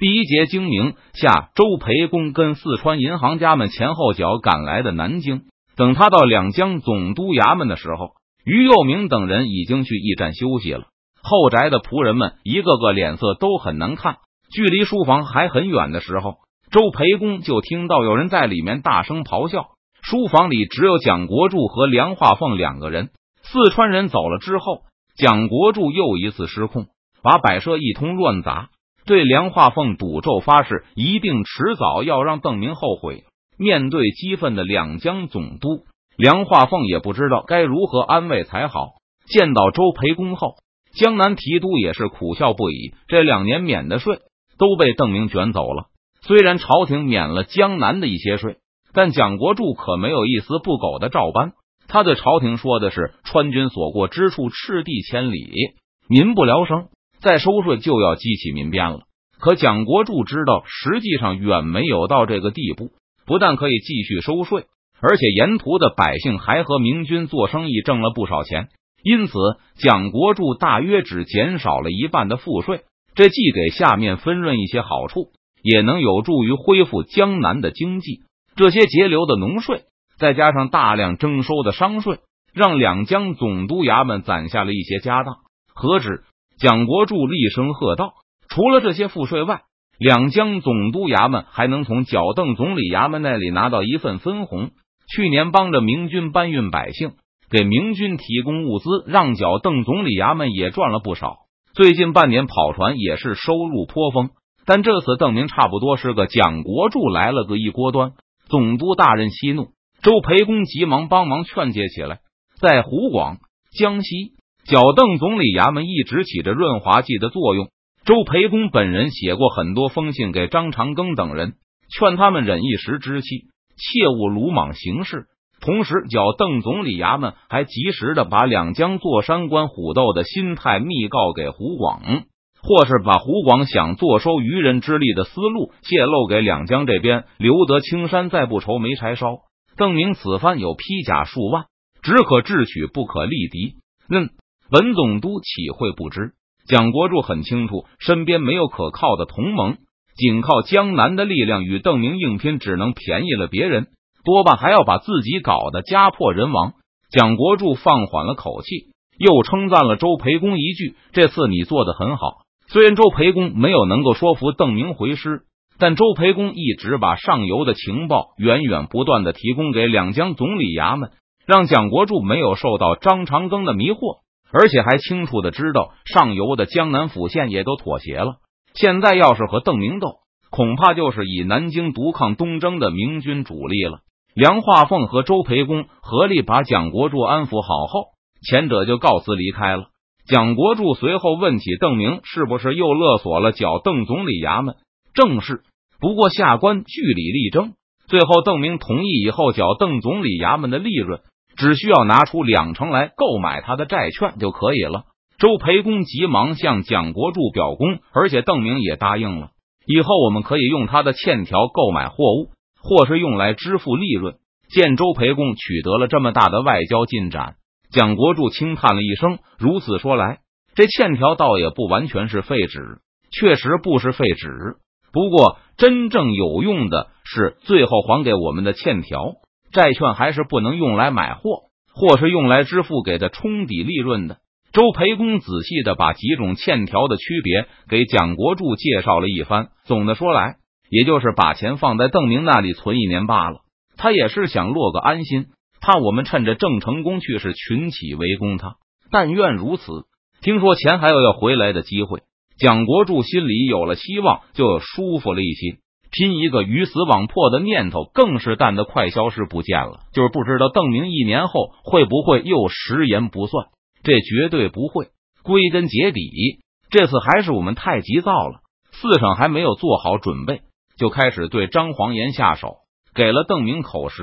第一节精明下，周培公跟四川银行家们前后脚赶来的南京。等他到两江总督衙门的时候，于右明等人已经去驿站休息了。后宅的仆人们一个个脸色都很难看。距离书房还很远的时候，周培公就听到有人在里面大声咆哮。书房里只有蒋国柱和梁化凤两个人。四川人走了之后，蒋国柱又一次失控，把摆设一通乱砸。对梁化凤赌咒发誓，一定迟早要让邓明后悔。面对激愤的两江总督，梁化凤也不知道该如何安慰才好。见到周培公后，江南提督也是苦笑不已。这两年免的税都被邓明卷走了。虽然朝廷免了江南的一些税，但蒋国柱可没有一丝不苟的照搬。他对朝廷说的是：“川军所过之处，赤地千里，民不聊生。”再收税就要激起民变了，可蒋国柱知道，实际上远没有到这个地步。不但可以继续收税，而且沿途的百姓还和明军做生意，挣了不少钱。因此，蒋国柱大约只减少了一半的赋税，这既给下面分润一些好处，也能有助于恢复江南的经济。这些节流的农税，再加上大量征收的商税，让两江总督衙门攒下了一些家当。何止？蒋国柱厉声喝道：“除了这些赋税外，两江总督衙门还能从脚邓总理衙门那里拿到一份分红。去年帮着明军搬运百姓，给明军提供物资，让脚邓总理衙门也赚了不少。最近半年跑船也是收入颇丰。但这次邓明差不多是个蒋国柱来了个一锅端。总督大人息怒，周培公急忙帮忙劝解起来。在湖广、江西。”剿邓总理衙门一直起着润滑剂的作用。周培公本人写过很多封信给张长庚等人，劝他们忍一时之气，切勿鲁莽行事。同时，剿邓总理衙门还及时的把两江坐山。观虎斗的心态密告给胡广，或是把胡广想坐收渔人之利的思路泄露给两江这边，留得青山。再不愁没柴烧。邓明此番有披甲数万，只可智取，不可力敌。嗯。文总督岂会不知？蒋国柱很清楚，身边没有可靠的同盟，仅靠江南的力量与邓明硬拼，只能便宜了别人，多半还要把自己搞得家破人亡。蒋国柱放缓了口气，又称赞了周培公一句：“这次你做的很好。”虽然周培公没有能够说服邓明回师，但周培公一直把上游的情报源源不断的提供给两江总理衙门，让蒋国柱没有受到张长庚的迷惑。而且还清楚的知道，上游的江南府县也都妥协了。现在要是和邓明斗，恐怕就是以南京独抗东征的明军主力了。梁化凤和周培公合力把蒋国柱安抚好后，前者就告辞离开了。蒋国柱随后问起邓明是不是又勒索了剿邓总理衙门，正是。不过下官据理力争，最后邓明同意以后剿邓总理衙门的利润。只需要拿出两成来购买他的债券就可以了。周培公急忙向蒋国柱表功，而且邓明也答应了，以后我们可以用他的欠条购买货物，或是用来支付利润。见周培公取得了这么大的外交进展，蒋国柱轻叹了一声。如此说来，这欠条倒也不完全是废纸，确实不是废纸。不过，真正有用的是最后还给我们的欠条。债券还是不能用来买货，或是用来支付给他冲抵利润的。周培公仔细的把几种欠条的区别给蒋国柱介绍了一番。总的说来，也就是把钱放在邓明那里存一年罢了。他也是想落个安心，怕我们趁着郑成功去世群起围攻他。但愿如此。听说钱还有要回来的机会，蒋国柱心里有了希望，就舒服了一些。拼一个鱼死网破的念头更是淡的快消失不见了。就是不知道邓明一年后会不会又食言不算？这绝对不会。归根结底，这次还是我们太急躁了。四省还没有做好准备，就开始对张黄岩下手，给了邓明口实，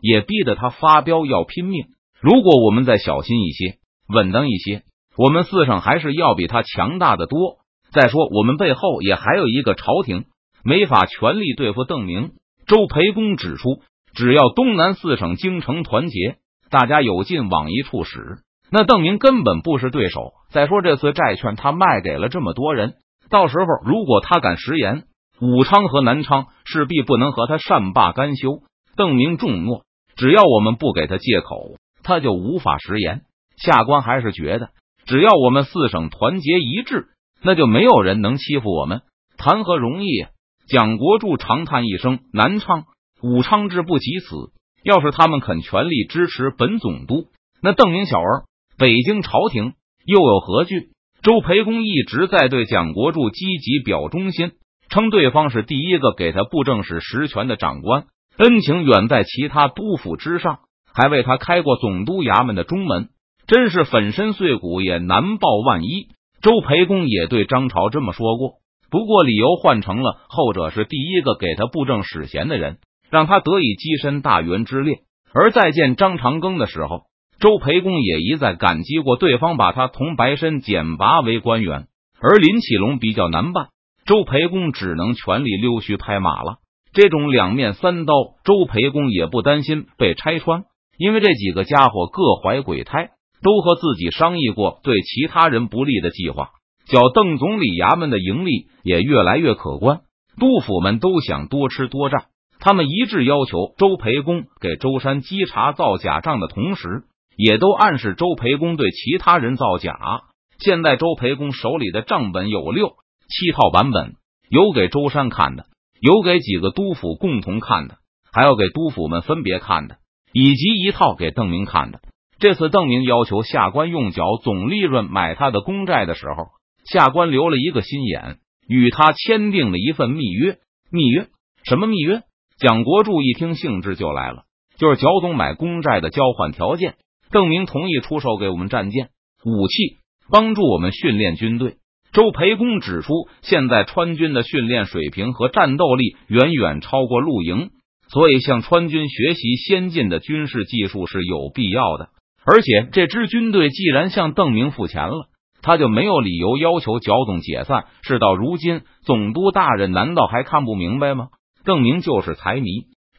也逼得他发飙要拼命。如果我们再小心一些，稳当一些，我们四省还是要比他强大的多。再说，我们背后也还有一个朝廷。没法全力对付邓明。周培公指出，只要东南四省京城团结，大家有劲往一处使，那邓明根本不是对手。再说这次债券他卖给了这么多人，到时候如果他敢食言，武昌和南昌势必不能和他善罢甘休。邓明重诺，只要我们不给他借口，他就无法食言。下官还是觉得，只要我们四省团结一致，那就没有人能欺负我们，谈何容易！蒋国柱长叹一声：“南昌、武昌之不及此，要是他们肯全力支持本总督，那邓明小儿，北京朝廷又有何惧？”周培公一直在对蒋国柱积极表忠心，称对方是第一个给他布政使实权的长官，恩情远在其他督府之上，还为他开过总督衙门的中门，真是粉身碎骨也难报万一。周培公也对张朝这么说过，不过理由换成了后者是第一个给他布政使衔的人，让他得以跻身大元之列。而再见张长庚的时候。周培公也一再感激过对方，把他从白身简拔为官员。而林启龙比较难办，周培公只能全力溜须拍马了。这种两面三刀，周培公也不担心被拆穿，因为这几个家伙各怀鬼胎，都和自己商议过对其他人不利的计划。叫邓总理衙门的盈利也越来越可观，督府们都想多吃多占，他们一致要求周培公给舟山稽查造假账的同时。也都暗示周培公对其他人造假。现在周培公手里的账本有六七套版本，有给周山看的，有给几个督府共同看的，还要给督府们分别看的，以及一套给邓明看的。这次邓明要求下官用缴总利润买他的公债的时候，下官留了一个心眼，与他签订了一份密约。密约？什么密约？蒋国柱一听，兴致就来了，就是蒋总买公债的交换条件。邓明同意出售给我们战舰、武器，帮助我们训练军队。周培公指出，现在川军的训练水平和战斗力远远超过陆营，所以向川军学习先进的军事技术是有必要的。而且，这支军队既然向邓明付钱了，他就没有理由要求剿总解散。事到如今，总督大人难道还看不明白吗？邓明就是财迷，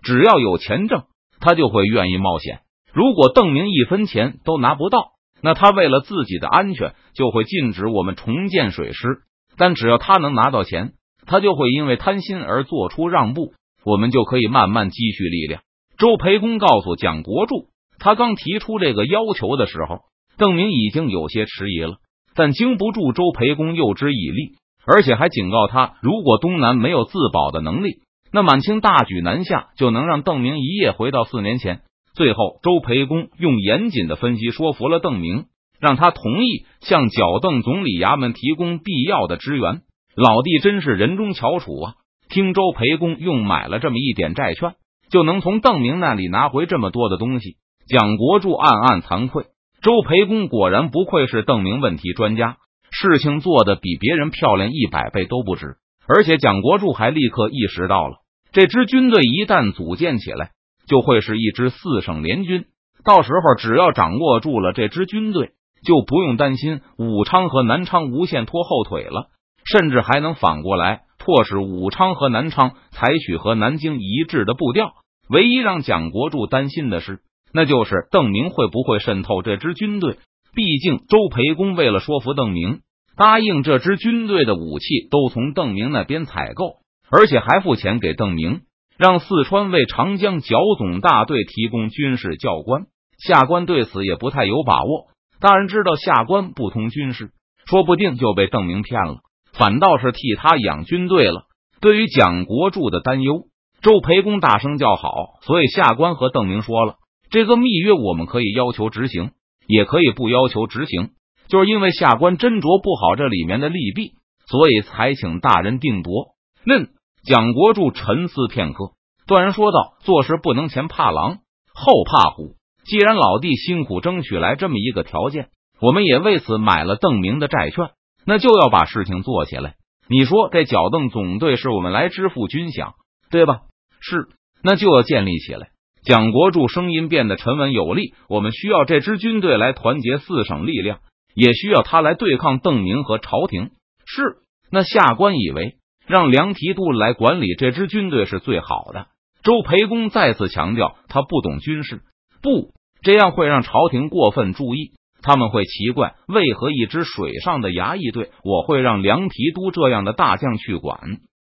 只要有钱挣，他就会愿意冒险。如果邓明一分钱都拿不到，那他为了自己的安全就会禁止我们重建水师。但只要他能拿到钱，他就会因为贪心而做出让步，我们就可以慢慢积蓄力量。周培公告诉蒋国柱，他刚提出这个要求的时候，邓明已经有些迟疑了，但经不住周培公诱之以利，而且还警告他，如果东南没有自保的能力，那满清大举南下就能让邓明一夜回到四年前。最后，周培公用严谨的分析说服了邓明，让他同意向剿邓总理衙门提供必要的支援。老弟真是人中翘楚啊！听周培公用买了这么一点债券，就能从邓明那里拿回这么多的东西。蒋国柱暗暗惭愧，周培公果然不愧是邓明问题专家，事情做的比别人漂亮一百倍都不止。而且蒋国柱还立刻意识到了，这支军队一旦组建起来。就会是一支四省联军，到时候只要掌握住了这支军队，就不用担心武昌和南昌无限拖后腿了，甚至还能反过来迫使武昌和南昌采取和南京一致的步调。唯一让蒋国柱担心的是，那就是邓明会不会渗透这支军队。毕竟周培公为了说服邓明，答应这支军队的武器都从邓明那边采购，而且还付钱给邓明。让四川为长江剿总大队提供军事教官，下官对此也不太有把握。大人知道下官不通军事，说不定就被邓明骗了，反倒是替他养军队了。对于蒋国柱的担忧，周培公大声叫好。所以下官和邓明说了，这个密约我们可以要求执行，也可以不要求执行。就是因为下官斟酌不好这里面的利弊，所以才请大人定夺。嫩。蒋国柱沉思片刻，断然说道：“做事不能前怕狼后怕虎。既然老弟辛苦争取来这么一个条件，我们也为此买了邓明的债券，那就要把事情做起来。你说这剿邓总队是我们来支付军饷，对吧？是，那就要建立起来。”蒋国柱声音变得沉稳有力：“我们需要这支军队来团结四省力量，也需要他来对抗邓明和朝廷。是，那下官以为。”让梁提督来管理这支军队是最好的。周培公再次强调，他不懂军事，不这样会让朝廷过分注意，他们会奇怪为何一支水上的衙役队，我会让梁提督这样的大将去管。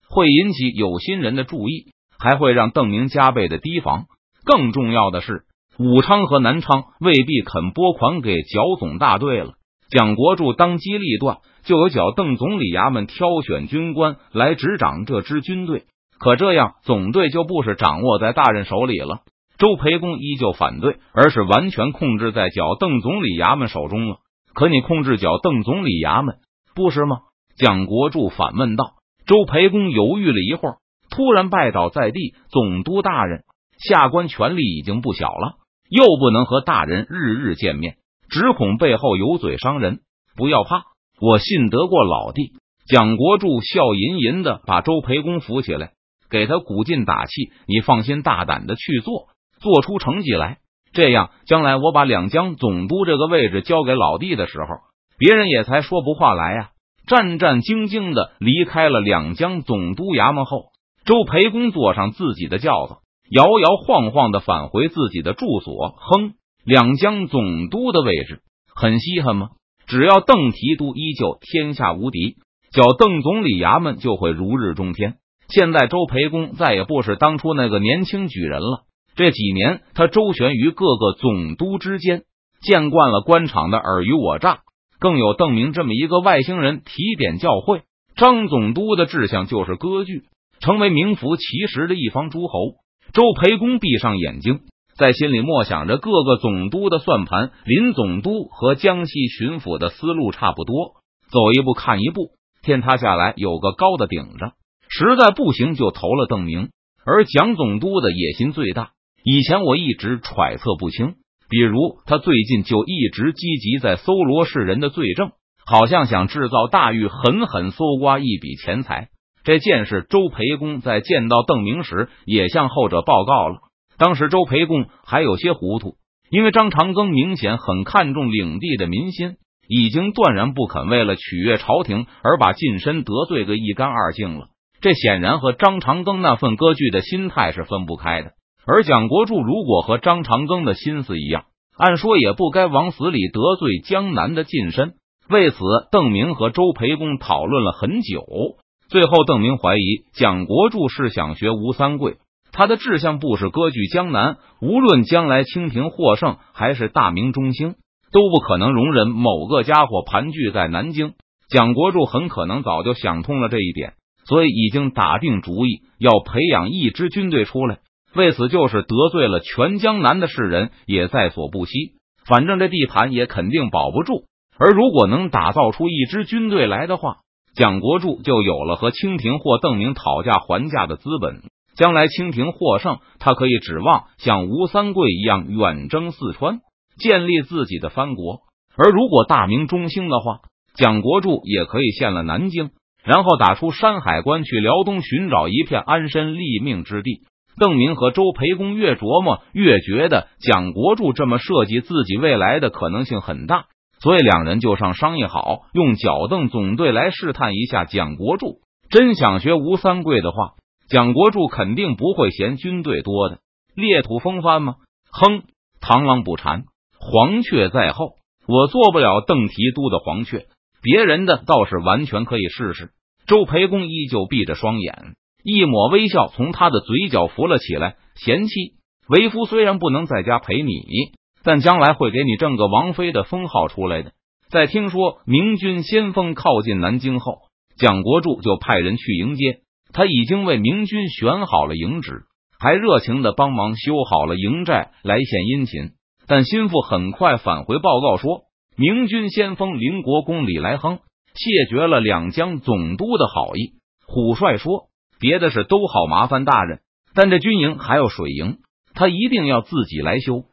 会引起有心人的注意，还会让邓明加倍的提防。更重要的是，武昌和南昌未必肯拨款给剿总大队了。蒋国柱当机立断，就有剿邓总理衙门挑选军官来执掌这支军队。可这样，总队就不是掌握在大人手里了。周培公依旧反对，而是完全控制在剿邓总理衙门手中了。可你控制剿邓总理衙门，不是吗？蒋国柱反问道。周培公犹豫了一会儿，突然拜倒在地：“总督大人，下官权力已经不小了，又不能和大人日日见面，只恐背后有嘴伤人。不要怕，我信得过老弟。”蒋国柱笑吟吟的把周培公扶起来，给他鼓劲打气：“你放心，大胆的去做，做出成绩来。这样，将来我把两江总督这个位置交给老弟的时候，别人也才说不话来呀。”战战兢兢的离开了两江总督衙门后，周培公坐上自己的轿子，摇摇晃晃的返回自己的住所。哼，两江总督的位置很稀罕吗？只要邓提督依旧天下无敌，叫邓总理衙门就会如日中天。现在周培公再也不是当初那个年轻举人了。这几年，他周旋于各个总督之间，见惯了官场的尔虞我诈。更有邓明这么一个外星人提点教诲，张总督的志向就是割据，成为名副其实的一方诸侯。周培公闭上眼睛，在心里默想着各个总督的算盘。林总督和江西巡抚的思路差不多，走一步看一步，天塌下来有个高的顶着，实在不行就投了邓明。而蒋总督的野心最大，以前我一直揣测不清。比如，他最近就一直积极在搜罗世人的罪证，好像想制造大狱，狠狠搜刮一笔钱财。这件事，周培公在见到邓明时也向后者报告了。当时周培公还有些糊涂，因为张长庚明显很看重领地的民心，已经断然不肯为了取悦朝廷而把近身得罪个一干二净了。这显然和张长庚那份割据的心态是分不开的。而蒋国柱如果和张长庚的心思一样，按说也不该往死里得罪江南的近身。为此，邓明和周培公讨论了很久。最后，邓明怀疑蒋国柱是想学吴三桂，他的志向不是割据江南。无论将来清廷获胜，还是大明中兴，都不可能容忍某个家伙盘踞在南京。蒋国柱很可能早就想通了这一点，所以已经打定主意要培养一支军队出来。为此，就是得罪了全江南的士人，也在所不惜。反正这地盘也肯定保不住。而如果能打造出一支军队来的话，蒋国柱就有了和清廷或邓明讨价还价的资本。将来清廷获胜，他可以指望像吴三桂一样远征四川，建立自己的藩国。而如果大明中兴的话，蒋国柱也可以陷了南京，然后打出山海关，去辽东寻找一片安身立命之地。邓明和周培公越琢磨越觉得蒋国柱这么设计自己未来的可能性很大，所以两人就上商议好，用剿邓总队来试探一下蒋国柱。真想学吴三桂的话，蒋国柱肯定不会嫌军队多的，裂土风帆吗？哼，螳螂捕蝉，黄雀在后。我做不了邓提督的黄雀，别人的倒是完全可以试试。周培公依旧闭着双眼。一抹微笑从他的嘴角浮了起来，贤妻，为夫虽然不能在家陪你，但将来会给你挣个王妃的封号出来的。在听说明军先锋靠近南京后，蒋国柱就派人去迎接。他已经为明军选好了营址，还热情的帮忙修好了营寨来献殷勤。但心腹很快返回报告说，明军先锋林国公李来亨谢绝了两江总督的好意。虎帅说。别的事都好麻烦大人，但这军营还有水营，他一定要自己来修。